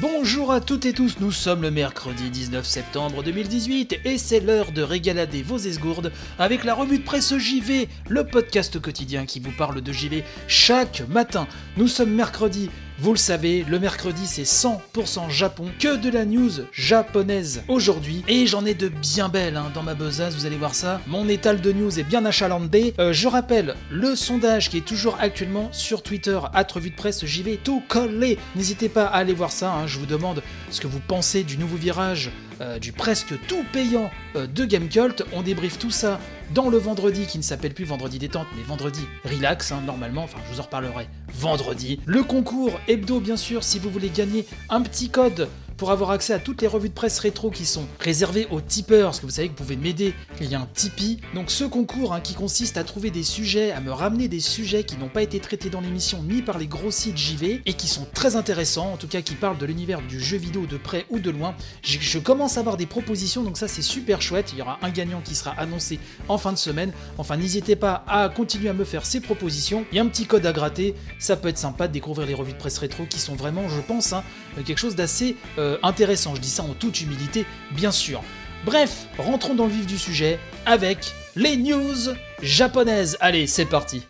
Bonjour à toutes et tous, nous sommes le mercredi 19 septembre 2018 et c'est l'heure de régalader vos esgourdes avec la revue de presse JV, le podcast quotidien qui vous parle de JV chaque matin. Nous sommes mercredi vous le savez, le mercredi c'est 100% Japon, que de la news japonaise aujourd'hui. Et j'en ai de bien belles hein, dans ma besace, vous allez voir ça. Mon étal de news est bien achalandé. Euh, je rappelle le sondage qui est toujours actuellement sur Twitter, à de presse, j'y vais tout coller. N'hésitez pas à aller voir ça, hein. je vous demande ce que vous pensez du nouveau virage, euh, du presque tout payant euh, de Gamecult. On débriefe tout ça dans le vendredi qui ne s'appelle plus vendredi détente mais vendredi relax hein, normalement, enfin je vous en reparlerai vendredi. Le concours hebdo bien sûr si vous voulez gagner un petit code pour avoir accès à toutes les revues de presse rétro qui sont réservées aux tipeurs, parce que vous savez que vous pouvez m'aider, il y a un Tipeee. Donc ce concours hein, qui consiste à trouver des sujets, à me ramener des sujets qui n'ont pas été traités dans l'émission ni par les gros sites JV et qui sont très intéressants, en tout cas qui parlent de l'univers du jeu vidéo de près ou de loin. Je, je commence à avoir des propositions, donc ça c'est super chouette. Il y aura un gagnant qui sera annoncé en fin de semaine. Enfin n'hésitez pas à continuer à me faire ces propositions. Il y a un petit code à gratter, ça peut être sympa de découvrir les revues de presse rétro qui sont vraiment, je pense, hein, quelque chose d'assez euh, intéressant. Je dis ça en toute humilité, bien sûr. Bref, rentrons dans le vif du sujet avec les news japonaises. Allez, c'est parti.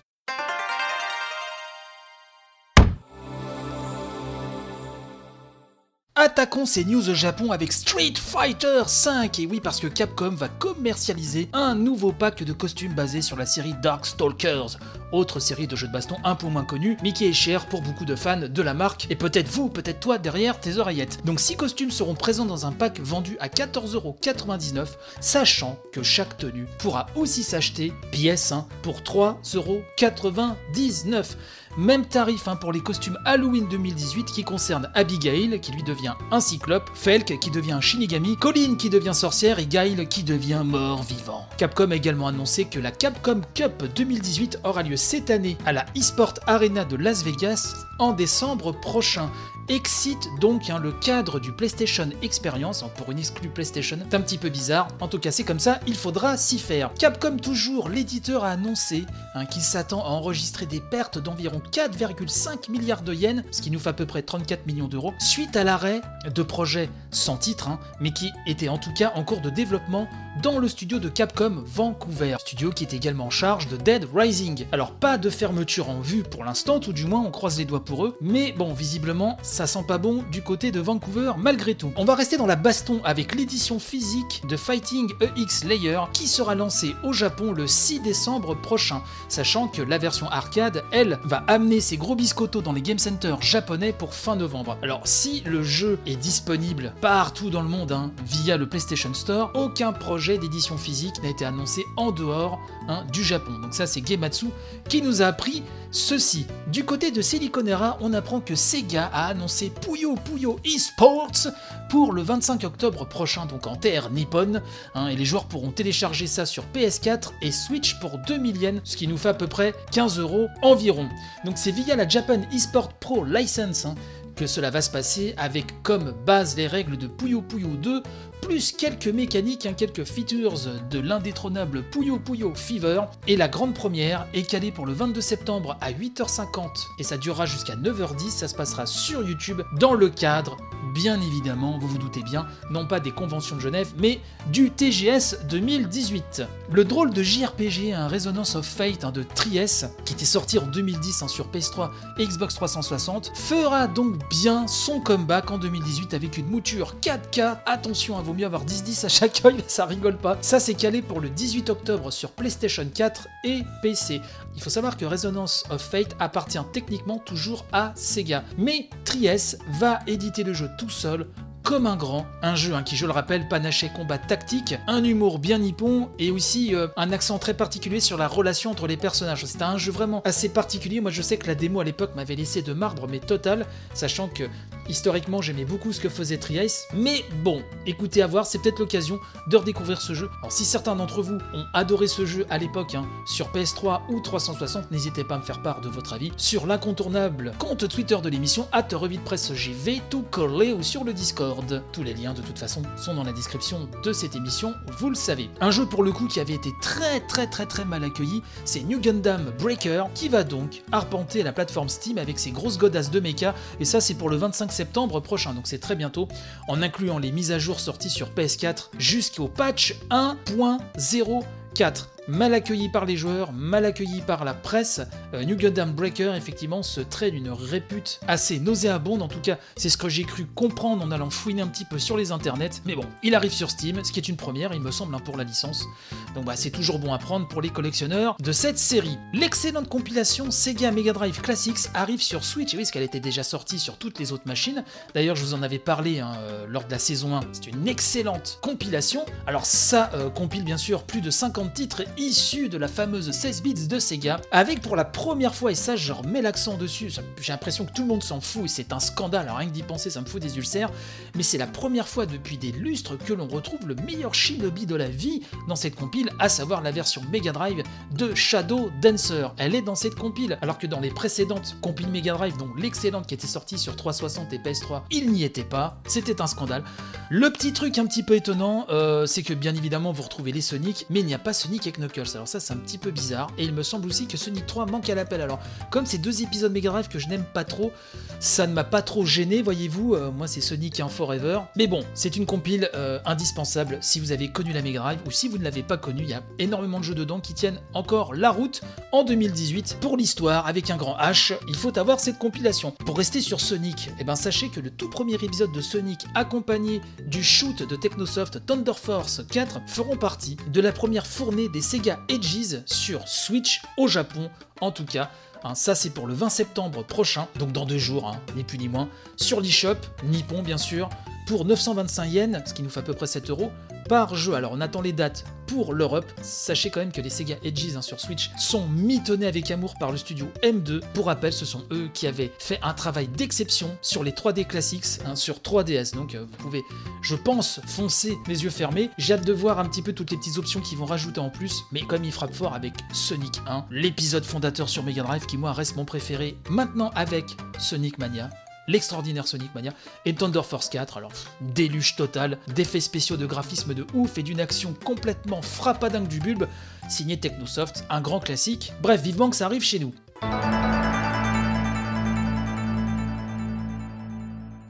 Attaquons ces news au Japon avec Street Fighter V Et oui, parce que Capcom va commercialiser un nouveau pack de costumes basé sur la série Darkstalkers, autre série de jeux de baston un peu moins connue, mais qui est chère pour beaucoup de fans de la marque, et peut-être vous, peut-être toi derrière tes oreillettes. Donc 6 costumes seront présents dans un pack vendu à 14,99€, sachant que chaque tenue pourra aussi s'acheter pièce 1 pour 3,99€. Même tarif hein, pour les costumes Halloween 2018 qui concernent Abigail qui lui devient un cyclope, Felk qui devient un Shinigami, Colin qui devient sorcière et Gail qui devient mort-vivant. Capcom a également annoncé que la Capcom Cup 2018 aura lieu cette année à la eSport Arena de Las Vegas en décembre prochain. Excite donc hein, le cadre du PlayStation Experience, hein, pour une exclue PlayStation, c'est un petit peu bizarre, en tout cas c'est comme ça, il faudra s'y faire. Capcom toujours, l'éditeur a annoncé hein, qu'il s'attend à enregistrer des pertes d'environ 4,5 milliards de yens, ce qui nous fait à peu près 34 millions d'euros, suite à l'arrêt de projets sans titre, mais qui étaient en tout cas en cours de développement dans le studio de Capcom Vancouver, studio qui est également en charge de Dead Rising. Alors pas de fermeture en vue pour l'instant, tout du moins on croise les doigts pour eux, mais bon visiblement ça sent pas bon du côté de Vancouver malgré tout. On va rester dans la baston avec l'édition physique de Fighting EX Layer qui sera lancée au Japon le 6 décembre prochain, sachant que la version arcade, elle, va amener ses gros biscottos dans les game centers japonais pour fin novembre. Alors si le jeu est disponible partout dans le monde hein, via le PlayStation Store, aucun projet d'édition physique n'a été annoncé en dehors hein, du Japon. Donc ça c'est Gematsu qui nous a appris ceci. Du côté de Siliconera, on apprend que Sega a annoncé Puyo Puyo Esports pour le 25 octobre prochain, donc en terre nippone, hein, et les joueurs pourront télécharger ça sur PS4 et Switch pour 2000 yens, ce qui nous fait à peu près 15 euros environ. Donc c'est via la Japan Esport Pro License hein, que cela va se passer avec comme base les règles de Puyo Puyo 2 plus quelques mécaniques, hein, quelques features de l'indétrônable Puyo Puyo Fever. Et la grande première est calée pour le 22 septembre à 8h50 et ça durera jusqu'à 9h10. Ça se passera sur YouTube dans le cadre, bien évidemment, vous vous doutez bien, non pas des conventions de Genève, mais du TGS 2018. Le drôle de JRPG, un Resonance of Fate hein, de Tries, qui était sorti en 2010 hein, sur PS3 et Xbox 360, fera donc bien son comeback en 2018 avec une mouture 4K. Attention à vous mieux avoir 10-10 à chaque œil, ça rigole pas. Ça c'est calé pour le 18 octobre sur PlayStation 4 et PC. Il faut savoir que Resonance of Fate appartient techniquement toujours à Sega. Mais Tries va éditer le jeu tout seul comme un grand, un jeu hein, qui, je le rappelle, panaché combat tactique, un humour bien nippon et aussi euh, un accent très particulier sur la relation entre les personnages. C'est un jeu vraiment assez particulier. Moi, je sais que la démo à l'époque m'avait laissé de marbre, mais total, sachant que Historiquement, j'aimais beaucoup ce que faisait Tri-Ace, mais bon, écoutez à voir, c'est peut-être l'occasion de redécouvrir ce jeu. Alors si certains d'entre vous ont adoré ce jeu à l'époque, hein, sur PS3 ou 360, n'hésitez pas à me faire part de votre avis sur l'incontournable compte Twitter de l'émission, at JV, tout collé ou sur le Discord. Tous les liens de toute façon sont dans la description de cette émission, vous le savez. Un jeu pour le coup qui avait été très très très très mal accueilli, c'est New Gundam Breaker, qui va donc arpenter la plateforme Steam avec ses grosses godasses de mecha, et ça c'est pour le 25 septembre prochain, donc c'est très bientôt, en incluant les mises à jour sorties sur PS4 jusqu'au patch 1.04 mal accueilli par les joueurs, mal accueilli par la presse. Euh, New Gundam Breaker, effectivement, se traite d'une répute assez nauséabonde. En tout cas, c'est ce que j'ai cru comprendre en allant fouiner un petit peu sur les internets. Mais bon, il arrive sur Steam, ce qui est une première, il me semble, hein, pour la licence. Donc bah, c'est toujours bon à prendre pour les collectionneurs de cette série. L'excellente compilation Sega Mega Drive Classics arrive sur Switch. Et oui, parce qu'elle était déjà sortie sur toutes les autres machines. D'ailleurs, je vous en avais parlé hein, euh, lors de la saison 1. C'est une excellente compilation. Alors ça euh, compile bien sûr plus de 50 titres issu de la fameuse 16 bits de Sega, avec pour la première fois, et ça je remets l'accent dessus, j'ai l'impression que tout le monde s'en fout et c'est un scandale, rien que d'y penser ça me fout des ulcères, mais c'est la première fois depuis des lustres que l'on retrouve le meilleur shinobi de la vie dans cette compile, à savoir la version Mega Drive de Shadow Dancer. Elle est dans cette compile, alors que dans les précédentes compiles Mega Drive, dont l'excellente qui était sortie sur 360 et PS3, il n'y était pas, c'était un scandale. Le petit truc un petit peu étonnant, euh, c'est que bien évidemment vous retrouvez les Sonic, mais il n'y a pas Sonic et Knuckles. Alors ça c'est un petit peu bizarre. Et il me semble aussi que Sonic 3 manque à l'appel. Alors comme ces deux épisodes Mega Drive que je n'aime pas trop, ça ne m'a pas trop gêné, voyez-vous. Euh, moi c'est Sonic en Forever. Mais bon, c'est une compile euh, indispensable si vous avez connu la Mega Drive ou si vous ne l'avez pas connu. Il y a énormément de jeux dedans qui tiennent encore la route en 2018. Pour l'histoire, avec un grand H, il faut avoir cette compilation. Pour rester sur Sonic, eh ben sachez que le tout premier épisode de Sonic accompagné du shoot de Technosoft Thunder Force 4 feront partie de la première fournée des Sega Edges sur Switch au Japon en tout cas. Hein, ça c'est pour le 20 septembre prochain, donc dans deux jours, hein, ni plus ni moins, sur l'eShop, Nippon bien sûr, pour 925 yens, ce qui nous fait à peu près 7 euros, par jeu. Alors on attend les dates pour l'Europe. Sachez quand même que les Sega Edges hein, sur Switch sont mitonnés avec amour par le studio M2. Pour rappel, ce sont eux qui avaient fait un travail d'exception sur les 3D Classics, hein, sur 3DS. Donc euh, vous pouvez, je pense, foncer les yeux fermés. J'ai hâte de voir un petit peu toutes les petites options qu'ils vont rajouter en plus. Mais comme il frappe fort avec Sonic 1, l'épisode fondateur sur Mega Drive qui moi reste mon préféré. Maintenant avec Sonic Mania l'extraordinaire Sonic Mania et Thunder Force 4. Alors, déluge total, d'effets spéciaux de graphisme de ouf et d'une action complètement frappadingue du bulbe, signé Technosoft, un grand classique. Bref, vivement que ça arrive chez nous.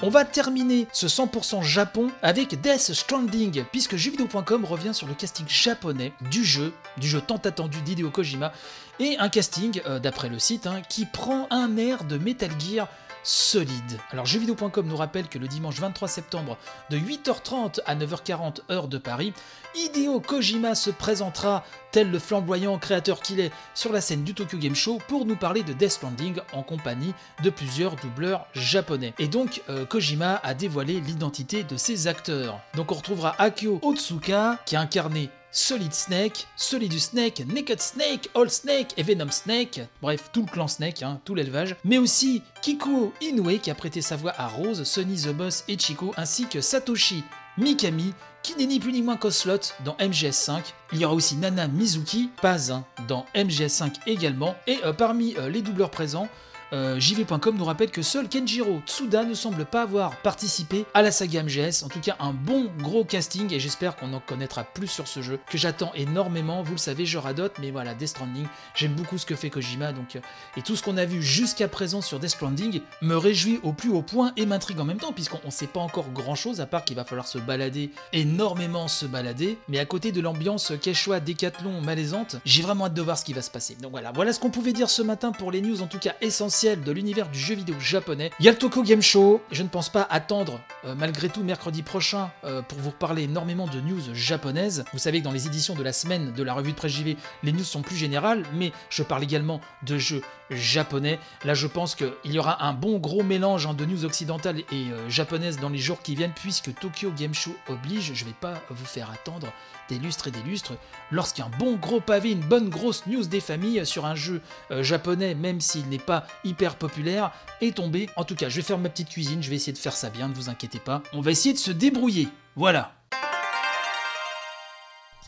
On va terminer ce 100% Japon avec Death Stranding, puisque jeuxvideo.com revient sur le casting japonais du jeu, du jeu tant attendu d'Hideo Kojima, et un casting, euh, d'après le site, hein, qui prend un air de Metal Gear solide. Alors jeuxvideo.com nous rappelle que le dimanche 23 septembre de 8h30 à 9h40 heure de Paris, Hideo Kojima se présentera tel le flamboyant créateur qu'il est sur la scène du Tokyo Game Show pour nous parler de Death Stranding en compagnie de plusieurs doubleurs japonais. Et donc euh, Kojima a dévoilé l'identité de ses acteurs. Donc on retrouvera Akio Otsuka qui a incarné Solid Snake, Solidus Snake, Naked Snake, All Snake et Venom Snake, bref, tout le clan Snake, hein, tout l'élevage, mais aussi Kiko Inoue qui a prêté sa voix à Rose, Sonny the Boss et Chico, ainsi que Satoshi Mikami, qui n'est ni plus ni moins qu'Oslot dans MGS5. Il y aura aussi Nana Mizuki, pas un, dans MGS5 également, et euh, parmi euh, les doubleurs présents, euh, JV.com nous rappelle que seul Kenjiro Tsuda ne semble pas avoir participé à la saga MGS. En tout cas, un bon gros casting et j'espère qu'on en connaîtra plus sur ce jeu que j'attends énormément. Vous le savez, je radote, mais voilà, Death Stranding, j'aime beaucoup ce que fait Kojima. Donc, euh, et tout ce qu'on a vu jusqu'à présent sur Death Stranding me réjouit au plus haut point et m'intrigue en même temps, puisqu'on ne sait pas encore grand chose à part qu'il va falloir se balader, énormément se balader. Mais à côté de l'ambiance quechua décathlon malaisante, j'ai vraiment hâte de voir ce qui va se passer. Donc voilà, voilà ce qu'on pouvait dire ce matin pour les news, en tout cas essentielles de l'univers du jeu vidéo japonais. Il y a le Tokyo Game Show, je ne pense pas attendre euh, malgré tout mercredi prochain euh, pour vous reparler énormément de news japonaises. Vous savez que dans les éditions de la semaine de la revue de presse JV, les news sont plus générales, mais je parle également de jeux japonais. Là, je pense qu'il y aura un bon gros mélange hein, de news occidentales et euh, japonaises dans les jours qui viennent, puisque Tokyo Game Show oblige. Je vais pas vous faire attendre des lustres et des lustres. Lorsqu'un bon gros pavé, une bonne grosse news des familles sur un jeu japonais, même s'il n'est pas hyper populaire, est tombé. En tout cas, je vais faire ma petite cuisine, je vais essayer de faire ça bien, ne vous inquiétez pas. On va essayer de se débrouiller. Voilà.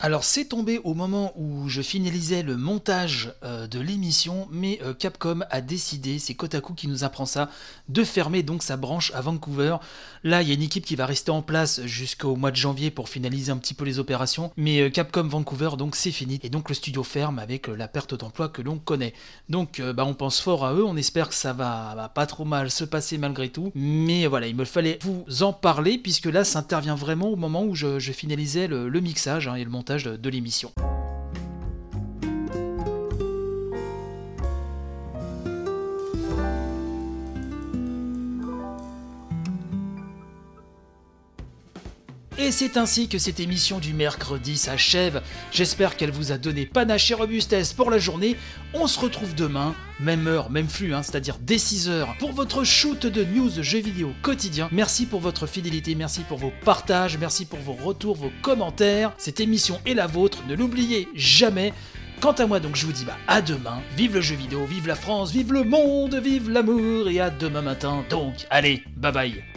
Alors c'est tombé au moment où je finalisais le montage euh, de l'émission, mais euh, Capcom a décidé, c'est Kotaku qui nous apprend ça, de fermer donc sa branche à Vancouver. Là, il y a une équipe qui va rester en place jusqu'au mois de janvier pour finaliser un petit peu les opérations, mais euh, Capcom Vancouver, donc c'est fini, et donc le studio ferme avec la perte d'emploi que l'on connaît. Donc bah, on pense fort à eux, on espère que ça va, pas trop mal se passer malgré tout, mais voilà, il me fallait vous en parler, puisque là, ça intervient vraiment au moment où je, finalisais le, mixage hein, et le montage de, l'émission. Et c'est ainsi que cette émission du mercredi s'achève. J'espère qu'elle vous a donné panache et robustesse pour la journée. On se retrouve demain, même heure, même flux, hein, c'est-à-dire dès 6h, pour votre shoot de news jeux vidéo quotidien. Merci pour votre fidélité, merci pour vos partages, merci pour vos retours, vos commentaires. Cette émission est la vôtre, ne l'oubliez jamais. Quant à moi, donc, je vous dis bah, à demain. Vive le jeu vidéo, vive la France, vive le monde, vive l'amour, et à demain matin. Donc, allez, bye bye.